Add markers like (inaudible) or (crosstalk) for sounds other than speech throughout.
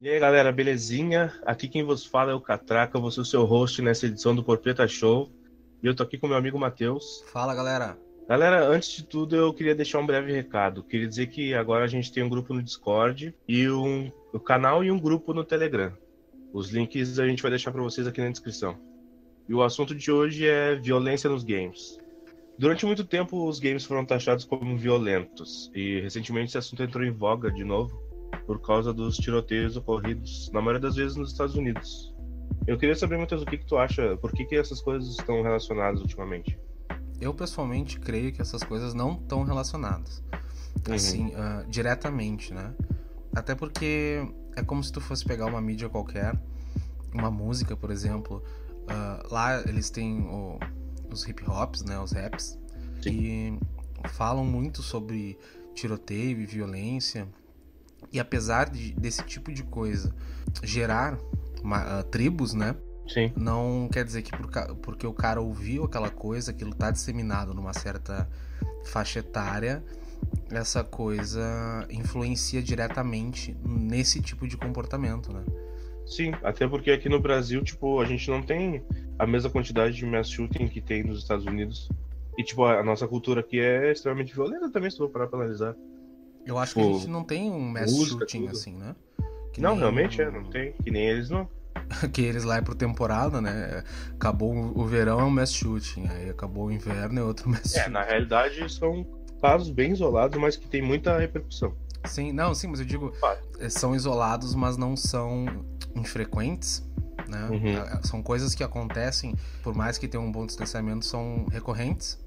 E aí galera, belezinha? Aqui quem vos fala é o Catraca, vou ser o seu host nessa edição do Porpeta Show. E eu tô aqui com meu amigo Matheus. Fala galera. Galera, antes de tudo eu queria deixar um breve recado. Queria dizer que agora a gente tem um grupo no Discord e um, um canal e um grupo no Telegram. Os links a gente vai deixar para vocês aqui na descrição. E o assunto de hoje é violência nos games. Durante muito tempo os games foram taxados como violentos e recentemente esse assunto entrou em voga de novo por causa dos tiroteios ocorridos, na maioria das vezes, nos Estados Unidos. Eu queria saber, Matheus, o que, que tu acha, por que, que essas coisas estão relacionadas ultimamente? Eu pessoalmente creio que essas coisas não estão relacionadas. Uhum. Assim, uh, diretamente, né? Até porque é como se tu fosse pegar uma mídia qualquer, uma música, por exemplo. Uh, lá eles têm o, os hip hops, né? Os raps. Sim. Que falam muito sobre tiroteio e violência. E apesar de, desse tipo de coisa gerar uma, uh, tribos, né? Sim. Não quer dizer que por, porque o cara ouviu aquela coisa, aquilo tá disseminado numa certa faixa etária, essa coisa influencia diretamente nesse tipo de comportamento, né? Sim, até porque aqui no Brasil, tipo, a gente não tem a mesma quantidade de mass shooting que tem nos Estados Unidos. E, tipo, a nossa cultura aqui é extremamente violenta também, se for parar pra analisar. Eu acho que a gente não tem um mass música, shooting tudo. assim, né? Que não, realmente é, não tem. Que nem eles não. (laughs) que eles lá é por temporada, né? Acabou o verão é um mass shooting, aí acabou o inverno é outro mass shooting. É, na realidade são casos bem isolados, mas que tem muita repercussão. Sim, não, sim, mas eu digo, ah. são isolados, mas não são infrequentes, né? Uhum. É, são coisas que acontecem, por mais que tenham um bom distanciamento, são recorrentes.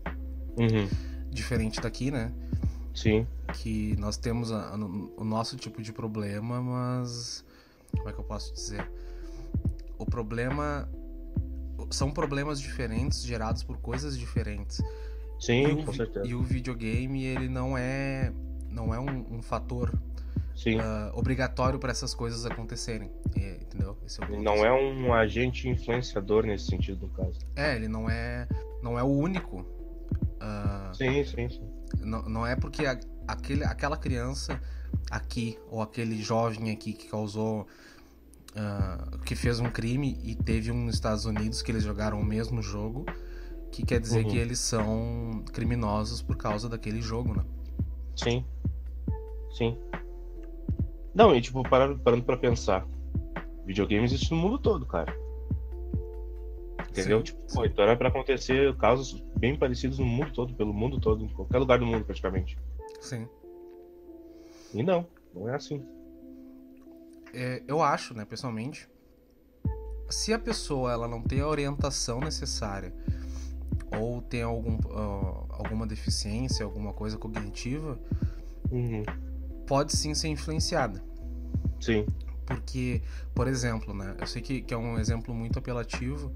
Uhum. Diferente daqui, né? Sim. Que nós temos a, a, o nosso tipo de problema, mas. Como é que eu posso dizer? O problema. São problemas diferentes gerados por coisas diferentes. Sim, com certeza. E o videogame, ele não é. Não é um, um fator uh, obrigatório para essas coisas acontecerem. entendeu? É não é um agente influenciador nesse sentido, no caso. É, ele não é. Não é o único. Uh, sim, sim, sim. Não, não é porque a, aquele, aquela criança aqui, ou aquele jovem aqui que causou. Uh, que fez um crime e teve um nos Estados Unidos que eles jogaram o mesmo jogo, que quer dizer uhum. que eles são criminosos por causa daquele jogo, né? Sim. Sim. Não, e tipo, parando, parando pra pensar. Videogames existe no mundo todo, cara. Entendeu? Sim, tipo, pô, então era pra acontecer casos bem parecidos no mundo todo, pelo mundo todo, em qualquer lugar do mundo praticamente. Sim. E não, não é assim. É, eu acho, né, pessoalmente, se a pessoa ela não tem a orientação necessária ou tem algum, uh, alguma deficiência, alguma coisa cognitiva, uhum. pode sim ser influenciada. Sim. Porque, por exemplo, né, eu sei que, que é um exemplo muito apelativo,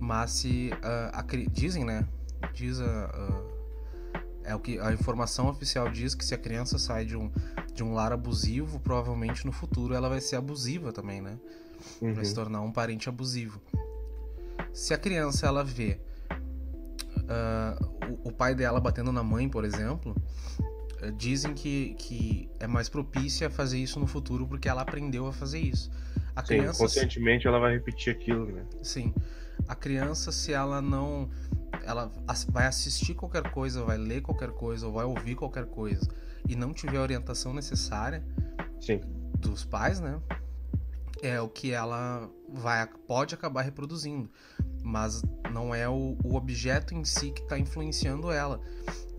mas se uh, dizem, né? Diz a, uh, é o que a informação oficial diz que se a criança sai de um, de um lar abusivo, provavelmente no futuro ela vai ser abusiva também, né? Uhum. Vai se tornar um parente abusivo. Se a criança ela vê uh, o, o, pai dela batendo na mãe, por exemplo, dizem que, que é mais propícia a fazer isso no futuro porque ela aprendeu a fazer isso. A Sim, criança, conscientemente ela vai repetir aquilo, né? Sim a criança, se ela não. Ela vai assistir qualquer coisa, vai ler qualquer coisa, ou vai ouvir qualquer coisa, e não tiver a orientação necessária Sim. dos pais, né? É o que ela vai pode acabar reproduzindo. Mas não é o, o objeto em si que está influenciando ela.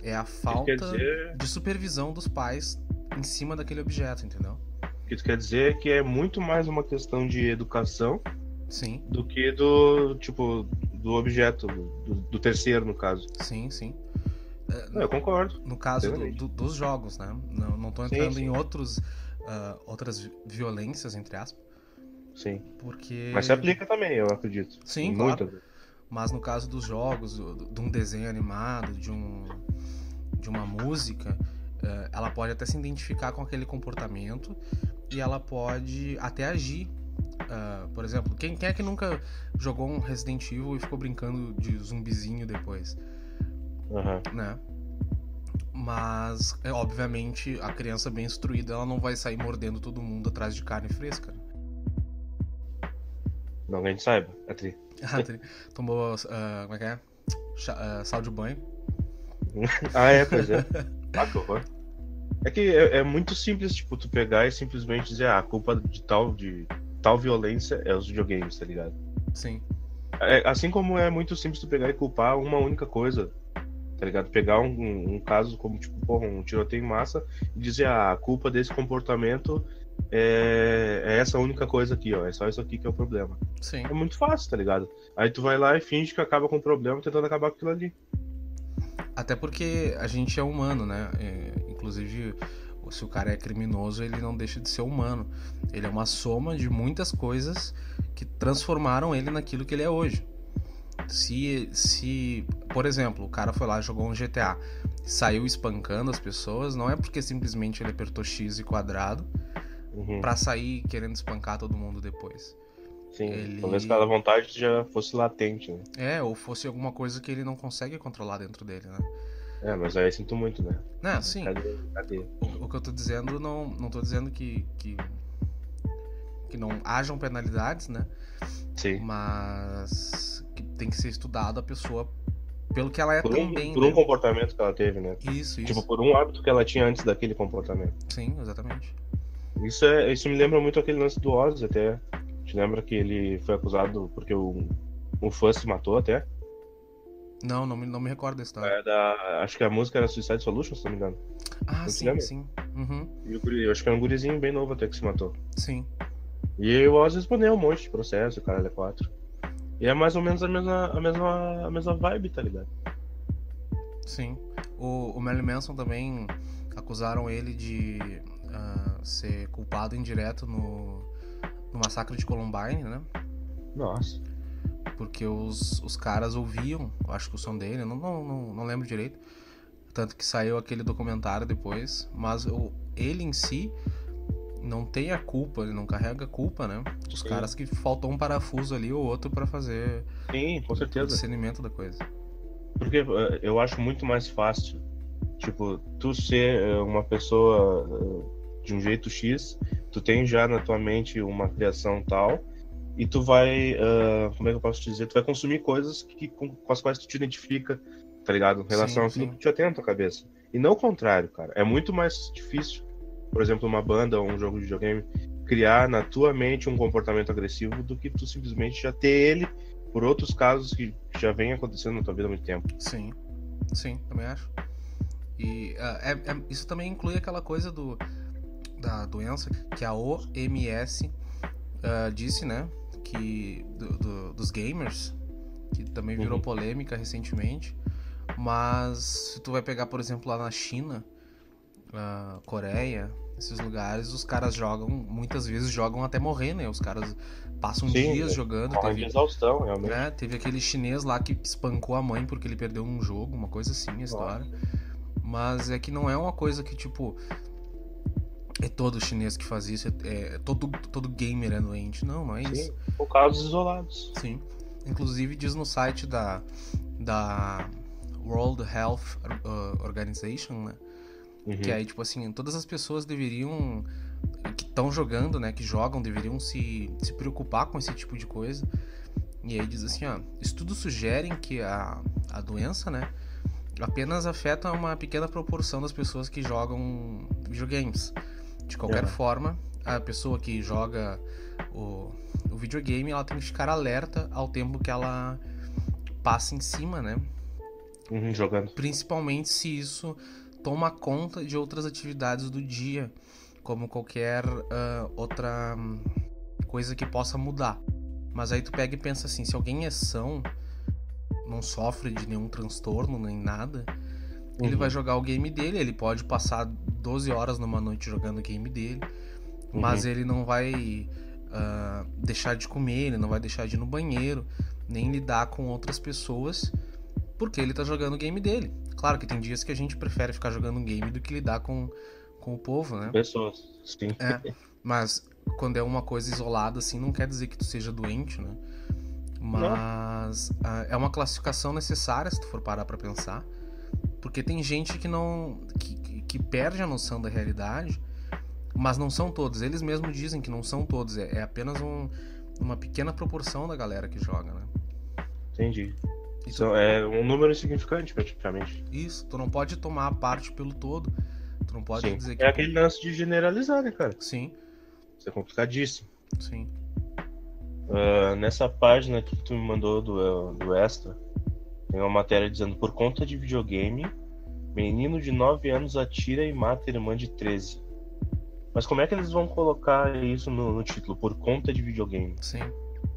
É a falta dizer... de supervisão dos pais em cima daquele objeto, entendeu? O que isso quer dizer é que é muito mais uma questão de educação Sim. Do que do, tipo, do objeto, do, do terceiro, no caso. Sim, sim. Não, eu concordo. No caso do, do, dos jogos, né? Não, não tô entrando sim, sim. em outros, uh, outras violências, entre aspas. Sim. Porque... Mas se aplica também, eu acredito. Sim, Muito. claro. Mas no caso dos jogos, de um desenho animado, de, um, de uma música, uh, ela pode até se identificar com aquele comportamento e ela pode até agir Uh, por exemplo, quem, quem é que nunca jogou um Resident Evil e ficou brincando de zumbizinho depois? Uhum. Né? Mas, é, obviamente, a criança bem instruída ela não vai sair mordendo todo mundo atrás de carne fresca. Não que a gente saiba, a Tri. (laughs) Ah, Tri. Tomou, uh, como é que é? Chá, uh, sal de banho. (laughs) ah, é, pois é. (laughs) Ah, que horror. É que é, é, muito simples, tipo, tu pegar e simplesmente dizer, ah, a culpa de tal, de tal violência é os videogames, tá ligado? Sim. É, assim como é muito simples tu pegar e culpar uma única coisa, tá ligado? Pegar um, um caso como, tipo, porra, um tiroteio em massa e dizer, ah, a culpa desse comportamento é, é, essa única coisa aqui, ó. É só isso aqui que é o problema. Sim. É muito fácil, tá ligado? Aí tu vai lá e finge que acaba com o problema tentando acabar com aquilo ali. Até porque a gente é humano, né? É, inclusive, se o cara é criminoso, ele não deixa de ser humano. Ele é uma soma de muitas coisas que transformaram ele naquilo que ele é hoje. Se, se, por exemplo, o cara foi lá jogou um GTA, saiu espancando as pessoas, não é porque simplesmente ele apertou X e quadrado uhum. para sair querendo espancar todo mundo depois. Sim, ele... talvez aquela vontade já fosse latente, né? É, ou fosse alguma coisa que ele não consegue controlar dentro dele, né? É, mas aí eu sinto muito, né? Não, sim. Cadê? Cadê? O, o, que eu tô dizendo, não, não tô dizendo que, que, que não hajam penalidades, né? Sim. Mas que tem que ser estudado a pessoa pelo que ela é por um, também. Por né? um comportamento que ela teve, né? Isso, tipo, isso. por um hábito que ela tinha antes daquele comportamento. Sim, exatamente. Isso, é, isso me lembra muito aquele lance do Oz até. Te lembra que ele foi acusado porque o, o fã se matou até? Não, não me, não me recordo da história. É da, acho que a música era Suicide Solution, se não me engano. Ah, não sim, sim. Uhum. E o guri, eu acho que era um gurizinho bem novo até que se matou. Sim. E o Oz respondeu um monte de processo, o cara é 4. E é mais ou menos a mesma, a mesma, a mesma vibe, tá ligado? Sim. O, o Marilyn Manson também acusaram ele de uh, ser culpado indireto no, no massacre de Columbine, né? Nossa. Porque os, os caras ouviam, acho que o som dele, não, não, não, não lembro direito. Tanto que saiu aquele documentário depois. Mas o, ele em si não tem a culpa, ele não carrega a culpa, né? Os Sim. caras que faltou um parafuso ali ou outro para fazer Sim, com certeza. o discernimento da coisa. Porque eh, eu acho muito mais fácil, tipo, tu ser eh, uma pessoa eh, de um jeito X, tu tem já na tua mente uma criação tal, e tu vai, uh, como é que eu posso dizer, tu vai consumir coisas que, com, com as quais tu te identifica, tá ligado? Em relação sim, àquilo que já tem na tua cabeça. E não o contrário, cara. É muito mais difícil, por exemplo, uma banda ou um jogo de videogame, criar na tua mente um comportamento agressivo do que tu simplesmente já ter ele por outros casos que já vem acontecendo na tua vida há muito tempo. Sim, sim, também acho. E uh, é, é, isso também inclui aquela coisa do, da doença que a OMS uh, disse, né? Que do, do, dos gamers, que também virou uhum. polêmica recentemente. Mas se tu vai pegar, por exemplo, lá na China, uh, Coreia, esses lugares, os caras jogam, muitas vezes jogam até morrer, né? Os caras passam Sim, dias é, jogando. Teve, exaustão, realmente. É, teve aquele chinês lá que espancou a mãe porque ele perdeu um jogo, uma coisa assim, a história. Nossa. Mas é que não é uma coisa que, tipo, é todo chinês que faz isso, é, é todo, todo gamer é doente. Não, não é Sim, isso. Por casos isolados. Sim. Inclusive diz no site da, da World Health uh, Organization, né? Uhum. Que aí, tipo assim, todas as pessoas deveriam. que estão jogando, né? Que jogam, deveriam se, se preocupar com esse tipo de coisa. E aí diz assim, ó, estudos sugerem que a, a doença, né? Apenas afeta uma pequena proporção das pessoas que jogam videogames. De qualquer é. forma, a pessoa que joga o, o videogame, ela tem que ficar alerta ao tempo que ela passa em cima, né? Uhum, jogando. Principalmente se isso toma conta de outras atividades do dia, como qualquer uh, outra coisa que possa mudar. Mas aí tu pega e pensa assim, se alguém é são, não sofre de nenhum transtorno nem nada, Uhum. Ele vai jogar o game dele, ele pode passar 12 horas numa noite jogando o game dele, uhum. mas ele não vai uh, deixar de comer, ele não vai deixar de ir no banheiro, nem lidar com outras pessoas, porque ele tá jogando o game dele. Claro que tem dias que a gente prefere ficar jogando um game do que lidar com, com o povo, né? Pessoas, sim. É, mas quando é uma coisa isolada, assim, não quer dizer que tu seja doente, né? Mas uh, é uma classificação necessária se tu for parar pra pensar. Porque tem gente que não. que, que perde a noção da realidade, mas não são todos. Eles mesmos dizem que não são todos. É, é apenas um, uma pequena proporção da galera que joga, né? Entendi. Isso é um número insignificante, praticamente. Isso, tu não pode tomar a parte pelo todo. Tu não pode Sim. dizer que. É aquele lance de generalizar, né, cara? Sim, Isso é complicadíssimo. sim. Ah, nessa página que tu me mandou do, do Extra, tem uma matéria dizendo: por conta de videogame, menino de 9 anos atira e mata irmã de 13. Mas como é que eles vão colocar isso no, no título? Por conta de videogame. Sim.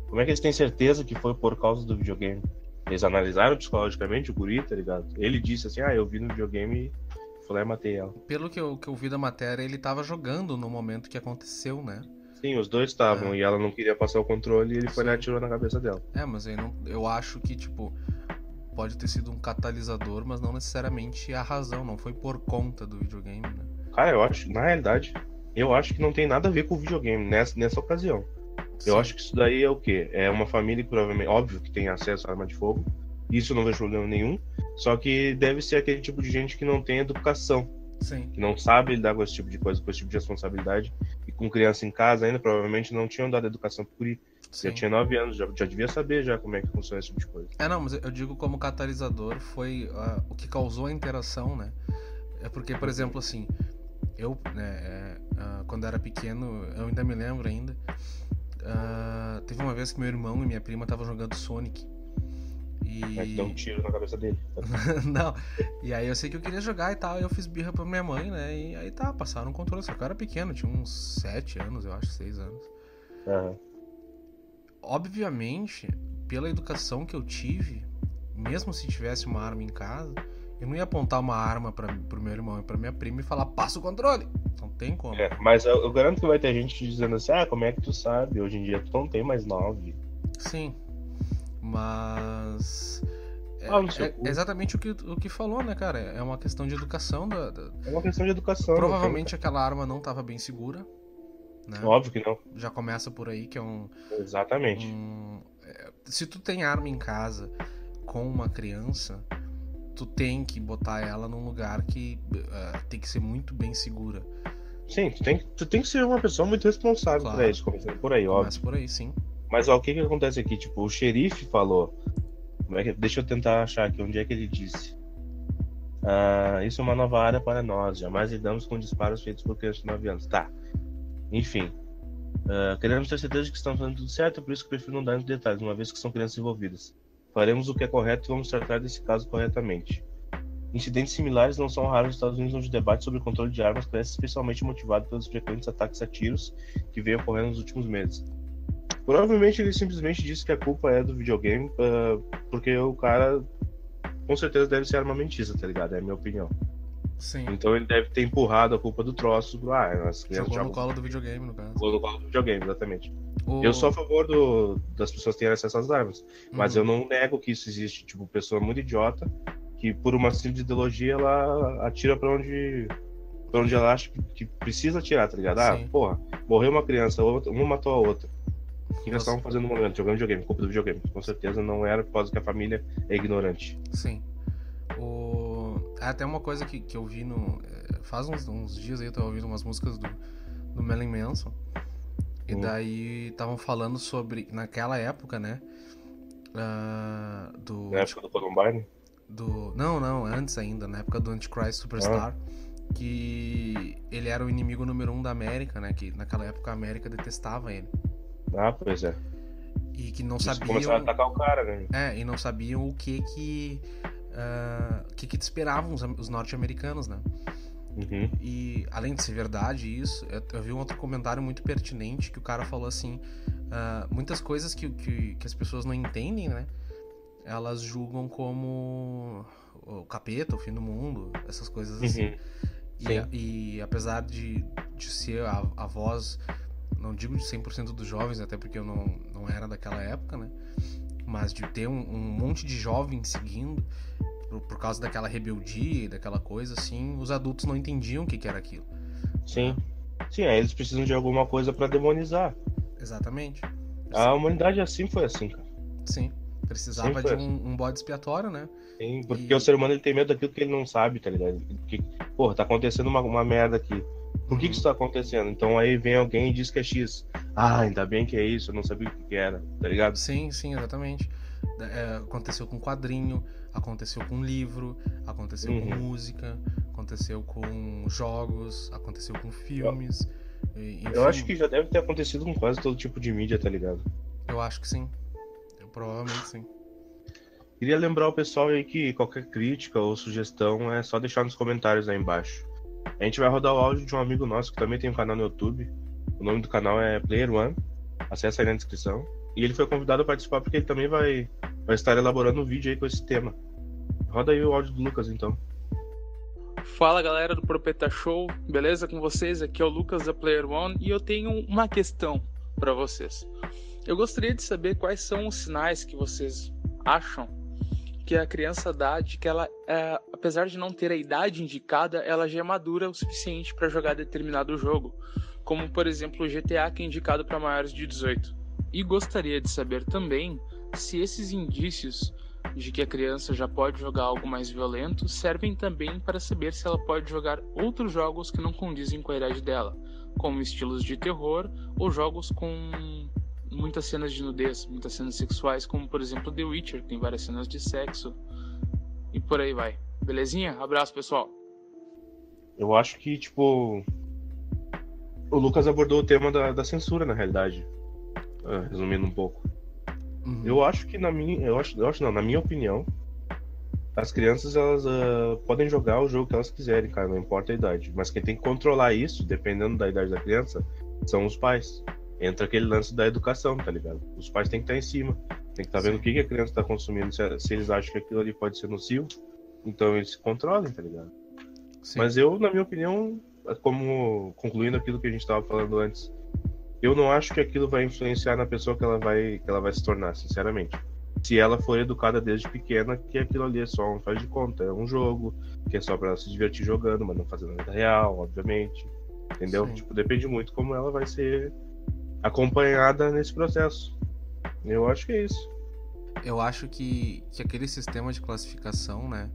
Como é que eles têm certeza que foi por causa do videogame? Eles analisaram psicologicamente o guri, tá ligado? Ele disse assim: ah, eu vi no videogame e fui lá e matei ela. Pelo que eu, que eu vi da matéria, ele tava jogando no momento que aconteceu, né? Sim, os dois estavam É. e ela não queria passar o controle e ele foi lá e Sim. atirou na cabeça dela. É, mas eu, não, eu acho que, tipo, pode ter sido um catalisador, mas não necessariamente a razão. Não foi por conta do videogame, né? Cara, eu acho, na realidade, eu acho que não tem nada a ver com o videogame nessa, nessa ocasião. Eu Sim. acho que isso daí é o quê? É uma família que provavelmente, óbvio que tem acesso à arma de fogo. Isso eu não vejo problema nenhum. Só que deve ser aquele tipo de gente que não tem educação, Sim. que não sabe lidar com esse tipo de coisa, com esse tipo de responsabilidade. E com criança em casa ainda, provavelmente não tinham dado educação pro guri. Sim. Já tinha 9 anos, já, já devia saber já como é que funciona esse tipo de coisa. É, não, mas eu digo como catalisador foi ah, o que causou a interação, né? É porque, por exemplo, assim, eu, né, ah, quando era pequeno, eu ainda me lembro ainda, ah, teve uma vez que meu irmão e minha prima estavam jogando Sonic. E... É dá um tiro na cabeça dele. (laughs) não, e aí eu sei que eu queria jogar e tal, e eu fiz birra pra minha mãe, né? E aí tá, passaram um controle, só que eu era pequeno, tinha uns 7 anos, eu acho, 6 anos. Obviamente, pela educação que eu tive, mesmo se tivesse uma arma em casa, eu não ia apontar uma arma para pro meu irmão e pra minha prima e falar, passa o controle. Não tem como. É, mas eu, eu garanto que vai ter gente dizendo assim, ah, como é que tu sabe? Hoje em dia tu não tem mais 9. Sim. Mas. É, Ah, é cu. exatamente o que, o que falou, né, cara? É uma questão de educação. Da, da- É uma questão de educação. Provavelmente aquela arma não estava bem segura. Né? Óbvio que não. Já começa por aí, que é um, Exatamente. um- é, se tu tem arma em casa com uma criança, tu tem que botar ela num lugar que eh, tem que ser muito bem segura. Sim, tu tem, que- tu tem que ser uma pessoa muito responsável Claro. pra isso, começando por aí, óbvio. Mas por aí, sim. Mas ó, o que que acontece aqui? Tipo, o xerife falou. é deixa eu tentar achar aqui onde é que ele disse. Ah, isso é uma nova área para nós. Jamais lidamos com disparos feitos por crianças de 9 anos. Tá. Enfim. Ah, queremos ter certeza de que estamos fazendo tudo certo, por isso que prefiro não dar muitos detalhes, uma vez que são crianças envolvidas. Faremos o que é correto e vamos tratar desse caso corretamente. Incidentes similares não são raros nos Estados Unidos, onde o debate sobre o controle de armas cresce especialmente motivado pelos frequentes ataques a tiros que vêm ocorrendo nos últimos meses. Provavelmente ele simplesmente disse que a culpa é do videogame, ah, porque o cara com certeza deve ser armamentista, tá ligado? É a minha opinião. Sim. Então ele deve ter empurrado a culpa do troço pro. Ah, as crianças Jogou no colo do videogame, no caso. no colo do videogame, exatamente. O- Eu sou a favor do, das pessoas terem acesso às armas, mas Uhum. eu não nego que isso existe. Tipo, pessoa muito idiota que por uma simples ideologia ela atira pra onde. Pra onde ela acha que, que precisa atirar, tá ligado? Ah, Sim. porra, morreu uma criança, uma matou a outra. O que eles Você- estavam fazendo no momento? Jogando videogame, culpa do videogame. Com certeza não era por causa que a família é ignorante. Sim. É Até uma coisa que, que eu vi no. é, Faz uns, uns dias aí eu tava ouvindo umas músicas do, do Marilyn Manson. E Hum. daí estavam falando sobre. Naquela época, né? ah, do, Na época do Columbine. do. Não, não, antes ainda, na época do Antichrist Superstar. Que ele era o inimigo número um da América, né? Que naquela época a América detestava ele. Ah, pois é. E que não Eles sabiam. começaram a atacar o cara, né? É, e não sabiam o que que. O que que esperavam os, os norte-americanos, né? Uhum. E além de ser verdade isso, eu, eu vi um outro comentário muito pertinente que o cara falou assim: ah, muitas coisas que, que, que as pessoas não entendem, né? Elas julgam como o capeta, o fim do mundo, essas coisas assim. Uhum. E, Sim. e apesar de, de ser a, a voz, não digo de 100% dos jovens, até porque eu não, não era daquela época, né? Mas de ter um, um monte de jovens seguindo, por, por causa daquela rebeldia e daquela coisa, assim, os adultos não entendiam o que, que era aquilo. Sim. Sim, aí eles precisam de alguma coisa pra demonizar. Exatamente. A humanidade assim foi assim, cara. Sim. Precisava Sim, de um, um bode expiatório, né? Sim, porque E- o ser humano ele tem medo daquilo que ele não sabe, tá ligado? Que, porra, tá acontecendo uma, uma merda aqui. Por que, que isso tá acontecendo? Então aí vem alguém e diz que é X. Ah, ainda bem que é isso, eu não sabia o que, era, tá ligado? Sim, sim, exatamente. É, aconteceu com quadrinho, aconteceu com livro, aconteceu uhum. com música, aconteceu com jogos, aconteceu com filmes. Enfim. Eu acho que já deve ter acontecido com quase todo tipo de mídia, tá ligado? Eu acho que sim. Eu, provavelmente sim. Queria lembrar o pessoal aí que qualquer crítica ou sugestão é só deixar nos comentários aí embaixo. A gente vai rodar o áudio de um amigo nosso que também tem um canal no YouTube. O nome do canal é Player One. Acesse aí na descrição. E ele foi convidado a participar porque ele também vai, vai estar elaborando um vídeo aí com esse tema. Roda aí o áudio do Lucas então. Fala galera do Propeta Show, beleza com vocês? Aqui é o Lucas da Player One e eu tenho uma questão para vocês. Eu gostaria de saber quais são os sinais que vocês acham que a criança dá de que ela, é, apesar de não ter a idade indicada, ela já é madura o suficiente para jogar determinado jogo, como por exemplo o GTA que é indicado para maiores de 18. E gostaria de saber também se esses indícios de que a criança já pode jogar algo mais violento servem também para saber se ela pode jogar outros jogos que não condizem com a idade dela, como estilos de terror ou jogos com muitas cenas de nudez, muitas cenas sexuais, como por exemplo The Witcher, que tem várias cenas de sexo. E por aí vai. Belezinha? Abraço, pessoal. Eu acho que, tipo. O Lucas abordou o tema da, da censura, na realidade. Uh, resumindo um pouco. Uhum. Eu acho que, na minha. Eu acho, eu acho não, na minha opinião, as crianças elas uh, podem jogar o jogo que elas quiserem, cara, não importa a idade. Mas quem tem que controlar isso, dependendo da idade da criança, são os pais entra aquele lance da educação, tá ligado? Os pais têm que estar em cima, tem que estar vendo o que, que a criança está consumindo, se, se, eles acham que aquilo ali pode ser nocivo, então eles se controlem, tá ligado? Sim. Mas eu, na minha opinião, como concluindo aquilo que a gente estava falando antes, eu não acho que aquilo vai influenciar na pessoa que ela vai, que ela vai se tornar, sinceramente. Se ela for educada desde pequena, que aquilo ali é só um faz de conta, é um jogo, que é só para ela se divertir jogando, mas não fazendo nada real, obviamente. Entendeu? Sim. Tipo, depende muito como ela vai ser acompanhada nesse processo. Eu acho que é isso. Eu acho que, que aquele sistema de classificação, né?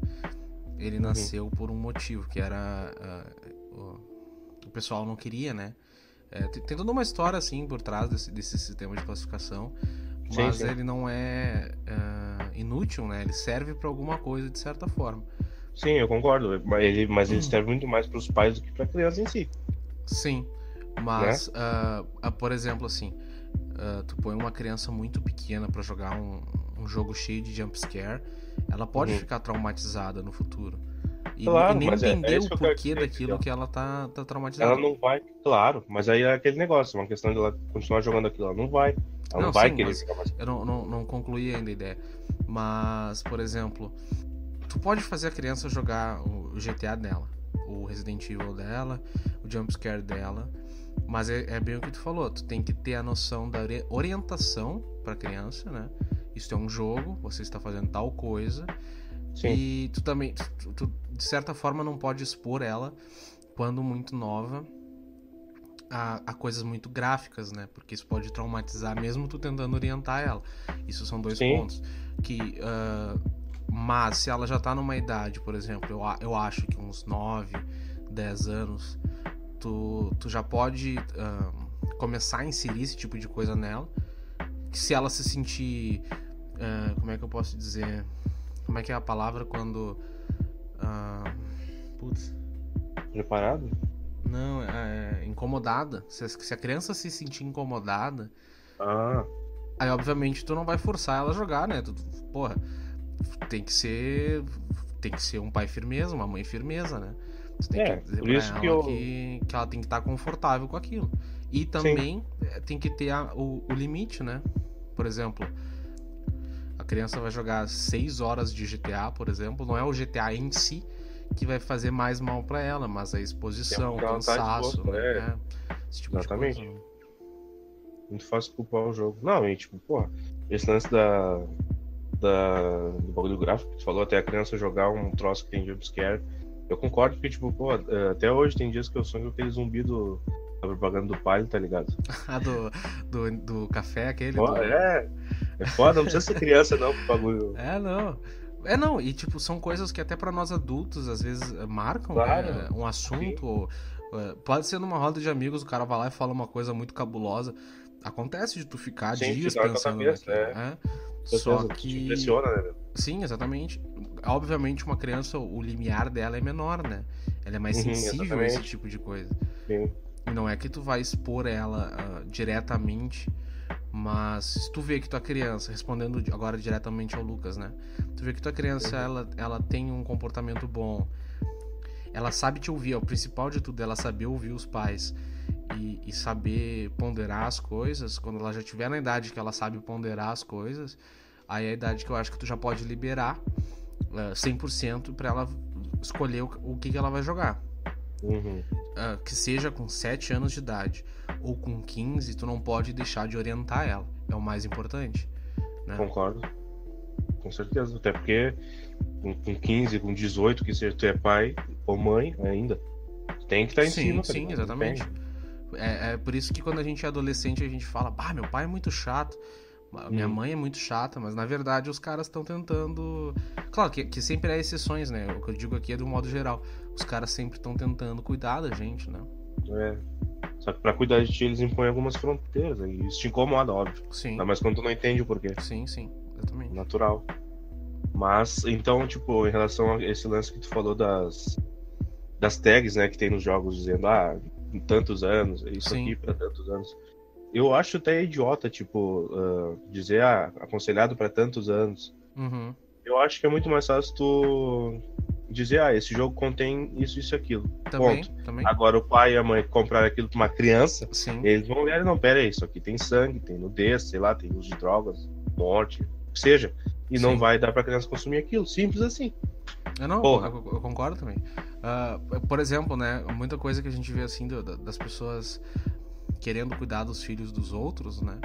Ele uhum. nasceu uhum. por um motivo, que era. Uh, o, o, pessoal não queria, né? É, tem, tem, toda uma história, assim, por trás desse, desse sistema de classificação. Mas sim, sim. ele não é uh, inútil, né? Ele serve para alguma coisa, de certa forma. Sim, eu concordo. Mas ele, mas ele serve muito mais para os pais do que para a criança em si. Sim. Mas, né? uh, uh, por exemplo, assim, uh, tu põe uma criança muito pequena para jogar um, um, jogo cheio de jumpscare, ela pode uhum. ficar traumatizada no futuro. E, claro, e nem entender é, é o porquê daquilo que ela tá, tá traumatizada. Ela não vai, claro, mas aí é aquele negócio, uma questão de ela continuar jogando aquilo, ela não vai. Ela não, não vai sim, querer ficar mais. Eu não, não, não concluí ainda a ideia. Mas, por exemplo, tu pode fazer a criança jogar o GTA dela, o Resident Evil dela, o jumpscare dela mas é, é, bem o que tu falou, tu tem que ter a noção da orientação para criança, né? Isso é um jogo, você está fazendo tal coisa. Sim. E tu também, tu, tu, de certa forma, não pode expor ela quando muito nova a, a, coisas muito gráficas, né? Porque isso pode traumatizar mesmo tu tentando orientar ela. Isso são dois Sim. pontos. Que, uh, mas se ela já tá numa idade, por exemplo, eu, eu acho que uns 9, 10 anos, tu, tu já pode uh, começar a inserir esse tipo de coisa nela. Que se ela se sentir. Uh, como é que eu posso dizer? Como é que é a palavra quando. Uh, putz. Preparado? Não, é, é incomodada. Se, se, a criança se sentir incomodada. Ah. Aí, obviamente, tu não vai forçar ela a jogar, né? Tu, porra, tem que ser. Tem que ser um pai firmeza, uma mãe firmeza, né? Você tem é, que dizer pra ela que, eu... que, que, ela tem que estar confortável com aquilo. E também Sim. É, tem que ter a, o, o limite, né? Por exemplo, a criança vai jogar 6 horas de GTA, por exemplo, não é o GTA em si que vai fazer mais mal para ela, mas a exposição, o tá cansaço, tá né? É, tipo Exatamente. Muito fácil culpar o jogo. Não, e tipo, porra, esse lance da, da, do bagulho gráfico que tu falou, até a criança jogar um troço que tem jumpscare eu concordo que, tipo, pô, é, até hoje tem dias que eu sonho com aquele zumbi do, da propaganda do Palio, tá ligado? (laughs) ah, do, do, do café aquele? Pô, do... É, é foda, não precisa ser criança não pro bagulho. (laughs) É, não. É, não, e tipo, são coisas que até para nós adultos às vezes marcam claro. né? um assunto, É, pode ser numa roda de amigos, o cara vai lá e fala uma coisa muito cabulosa. Acontece de tu ficar dias pensando cabeça, naquilo. é. é. Com Só certeza, te que. impressiona, né? Sim, exatamente. Obviamente, uma criança, o limiar dela é menor, né? Ela é mais Uhum, sensível a esse exatamente. tipo de coisa. Sim. E não é que tu vai expor ela ah, diretamente, mas se tu vê que tua criança, respondendo agora diretamente ao Lucas, né? Tu vê que tua criança, Uhum. ela, ela tem um comportamento bom, ela sabe te ouvir, é o principal de tudo, ela saber ouvir os pais e, e saber ponderar as coisas, quando ela já tiver na idade que ela sabe ponderar as coisas, aí é a idade que eu acho que tu já pode liberar ah, 100% pra ela escolher o, o que, que ela vai jogar Uhum. ah, que seja com 7 anos de idade ou com 15, tu não pode deixar de orientar ela. É o mais importante. Né? Concordo. Com certeza. Até porque com, com 15, com 18, que seja tu é pai ou mãe ainda, tem que estar em sim, cima. tá sim, ligado? exatamente. É, é por isso que quando a gente é adolescente, a gente fala, bah, meu pai é muito chato. Minha Hum. mãe é muito chata, mas na verdade os caras estão tentando. Claro que, que sempre há exceções, né? O que eu digo aqui é do modo geral. Os caras sempre estão tentando cuidar da gente, né? É. Só que pra cuidar de ti, eles impõem algumas fronteiras. E isso te incomoda, óbvio. Sim, Ainda mais quando tu não entende o porquê. sim, sim, exatamente. Natural. Mas, então, tipo, em relação a esse lance que tu falou das, das tags, né, que tem nos jogos dizendo, ah, tantos anos, isso Sim. aqui pra tantos anos. Eu acho até idiota, tipo, ah, dizer, ah, aconselhado pra tantos anos. Uhum. Eu acho que é muito mais fácil tu dizer, ah, esse jogo contém isso, isso e aquilo. Também, Ponto. também. Agora, o pai e a mãe comprar aquilo pra uma criança, Sim. eles vão olhar, não, pera aí, isso aqui tem sangue, tem nudez, sei lá, tem uso de drogas, morte, o que seja. E não Sim. vai dar pra criança consumir aquilo, simples assim. Eu não, Porra. eu, eu concordo também. Ah, por exemplo, né, muita coisa que a gente vê assim do- da- das pessoas querendo cuidar dos filhos dos outros, né?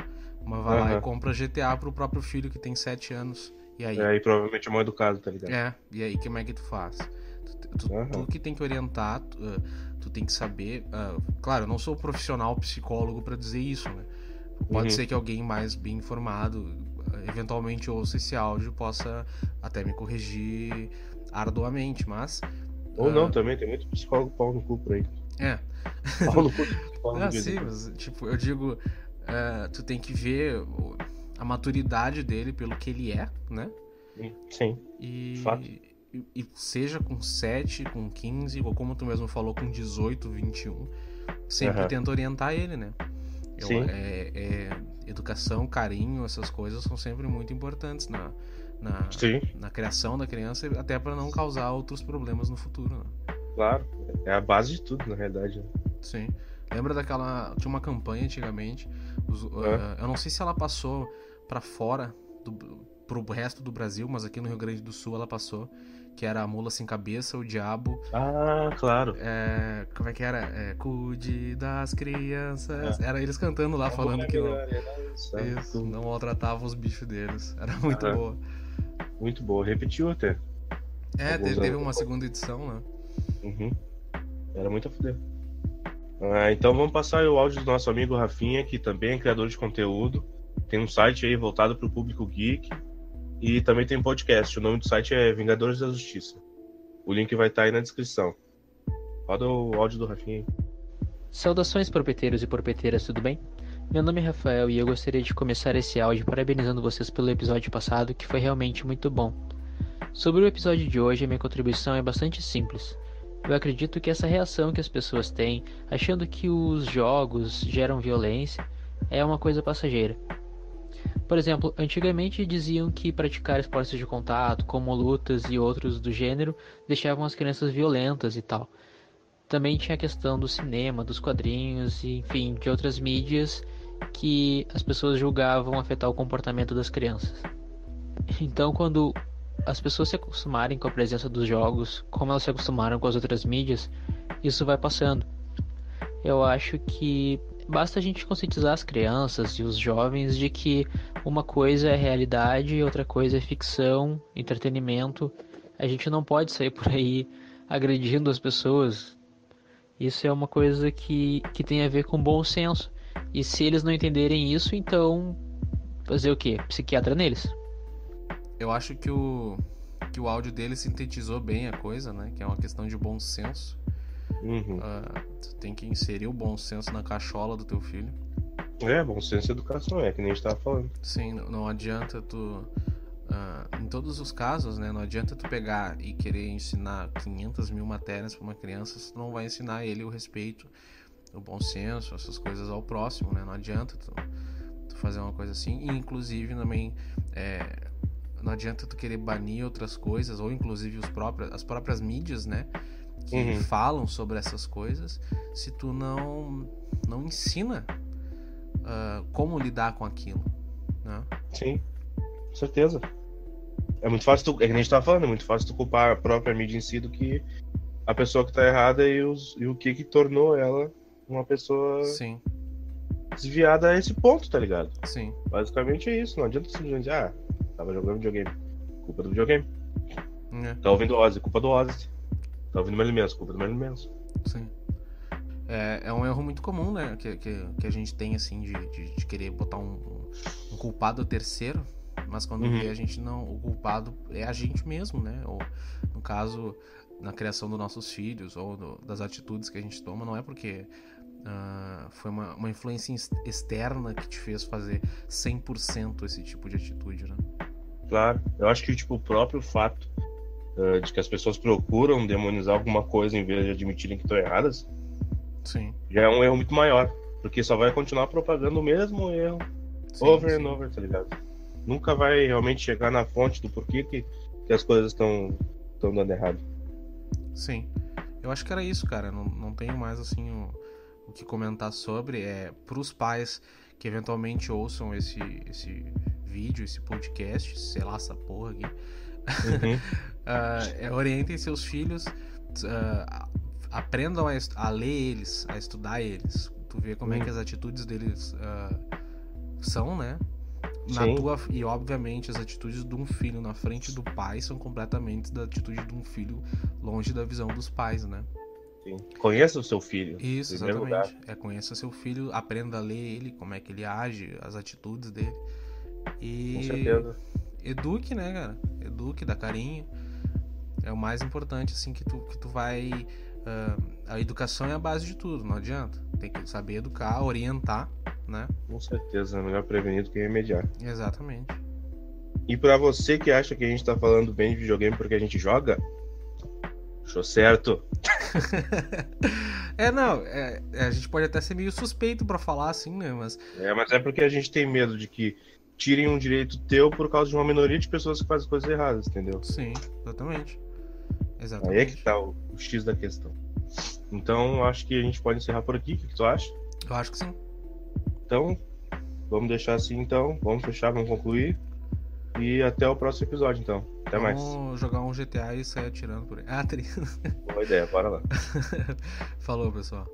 Uma vai lá e compra GTA pro próprio filho que tem 7 anos. E aí? É, aí provavelmente é mal educado, tá ligado? É, e aí como é que tu faz? Tu, tu, Aham. tu que tem que orientar, tu, ah, tu tem que saber. ah, claro, eu não sou profissional psicólogo pra dizer isso, né? Pode Uhum. ser que alguém mais bem informado, ah, eventualmente ouça esse áudio, possa até me corrigir arduamente, mas. Ou ah, não, também, tem muito psicólogo pau no cu por aí. É. Pau no cu. pau no cu, sim, assim. mas, tipo, eu digo, ah, tu tem que ver a maturidade dele pelo que ele é, né? Sim. E, Fato. e, e seja com 7, com 15, ou como tu mesmo falou, com 18, 21, sempre Aham. tenta orientar ele, né? Eu- Sim. é, é, educação, carinho, essas coisas são sempre muito importantes na, na, na criação da criança, até para não causar outros problemas no futuro, né? Claro. É a base de tudo, na realidade. né? Sim. Lembra daquela. Tinha uma campanha antigamente. os- É. ah, eu não sei se ela passou pra fora, do, pro resto do Brasil, mas aqui no Rio Grande do Sul ela passou. Que era a mula sem cabeça, o diabo. Ah, claro. é, como é que era? É, Cuide das crianças. Era eles cantando É lá, falando que não, Isso, isso, não maltratavam os bichos deles. Era muito Aham. boa. Muito boa. Repetiu até. É, teve, teve uma segunda edição, né? Uhum. Era muito a fuder. Ah, então vamos passar o áudio do nosso amigo Rafinha, que também é criador de conteúdo. Tem um site aí voltado para o público geek. E também tem um podcast. O nome do site é Vingadores da Justiça. O link vai estar aí na descrição. Roda o áudio do Rafinha aí. Saudações porpeteiros e porpeteiras, tudo bem? Meu nome é Rafael e eu gostaria de começar esse áudio parabenizando vocês pelo episódio passado, que foi realmente muito bom. Sobre o episódio de hoje, a minha contribuição é bastante simples. Eu acredito que essa reação que as pessoas têm, achando que os jogos geram violência, é uma coisa passageira. Por exemplo, antigamente diziam que praticar esportes de contato, como lutas e outros do gênero, deixavam as crianças violentas e tal. Também tinha a questão do cinema, dos quadrinhos e, enfim, de outras mídias que as pessoas julgavam afetar o comportamento das crianças. (laughs) Então, quando as pessoas se acostumarem com a presença dos jogos, como elas se acostumaram com as outras mídias, isso vai passando. Eu acho que basta a gente conscientizar as crianças e os jovens de que uma coisa é realidade outra coisa é ficção, entretenimento. A gente não pode sair por aí agredindo as pessoas. Isso é uma coisa que, que tem a ver com bom senso. E se eles não entenderem isso, então fazer o quê? Psiquiatra neles. Eu acho que o, que o áudio dele sintetizou bem a coisa, né? Que é uma questão de bom senso. Uhum. Uh, tu tem que inserir o bom senso na cachola do teu filho. É, bom senso e educação, é que nem a gente tava falando. Sim, não, não adianta tu. Uh, em todos os casos, né? Não adianta tu pegar e querer ensinar 500 mil matérias para uma criança se tu não vai ensinar ele o respeito, o bom senso, essas coisas ao próximo, né? Não adianta tu, tu fazer uma coisa assim. E, inclusive, também. É, não adianta tu querer banir outras coisas, ou inclusive os próprios, as próprias mídias, né? Que uhum. falam sobre essas coisas, se tu não, não ensina uh, como lidar com aquilo. Né? Sim, com certeza. É muito fácil tu, é que a gente tava falando, é muito fácil tu culpar a própria mídia em si do que a pessoa que tá errada e, os, e o que que tornou ela uma pessoa Sim. desviada a esse ponto, tá ligado? Sim. Basicamente é isso. Não adianta simplesmente, ah, Tava jogando videogame. Culpa do videogame. É. Tá ouvindo Ozzy, culpa do Ozzy. Tá ouvindo Merlin Manson, culpa do Merlin Manson. Sim. É, é um erro muito comum, né? Que, que, que a gente tem, assim, de, de, de querer botar um, um, culpado terceiro. Mas quando uhum. vê, a gente não. O culpado é a gente mesmo, né? Ou, no caso, na criação dos nossos filhos, ou do, das atitudes que a gente toma, não é porque Uh, foi uma, uma influência externa que te fez fazer 100% esse tipo de atitude, né? Claro, eu acho que tipo, o próprio fato uh, de que as pessoas procuram demonizar alguma coisa em vez de admitirem que estão erradas, sim. já é um erro muito maior, porque só vai continuar propagando o mesmo erro sim, over sim. and over, tá ligado? Nunca vai realmente chegar na fonte do porquê que, que as coisas estão dando errado. Sim. Eu acho que era isso, cara. Não, não tenho mais assim o, o que comentar sobre. É para os pais que eventualmente ouçam esse, esse vídeo, esse podcast, sei lá, essa porra aqui. Uhum. uh, (laughs) é, orientem seus filhos, uh, aprendam a, a, ler eles, a estudar eles. Tu vê como uhum. é que as atitudes deles uh, são, né? Na Sim. tua, e obviamente as atitudes de um filho na frente do pai são completamente da atitude de um filho longe da visão dos pais, né? Sim. Conheça o seu filho. Isso, exatamente. Lugar. É, conheça seu filho, aprenda a ler ele, como é que ele age, as atitudes dele. E Com certeza. eduque, né, cara? Eduque, dá carinho. É o mais importante, assim, que tu, que tu vai. Uh, a educação é a base de tudo, não adianta. Tem que saber educar, orientar, né? Com certeza, é melhor prevenir do que remediar. Exatamente. E para você que acha que a gente tá falando bem de videogame porque a gente joga, Achou certo? (laughs) é, não, é, a gente pode até ser meio suspeito para falar assim, né? Mas... É, mas é porque a gente tem medo de que tirem um direito teu por causa de uma minoria de pessoas que fazem coisas erradas, entendeu? Sim, exatamente. Exatamente. Aí é que tá o, o X da questão. Então, acho que a gente pode encerrar por aqui. O que, que tu acha? Eu acho que sim. Então, vamos deixar assim então. Vamos fechar, vamos concluir. E até o próximo episódio, então. Até Vamos mais. Vamos jogar um GTA e sair atirando por aí. Ah, tri... Boa ideia, bora lá. (laughs) Falou, pessoal.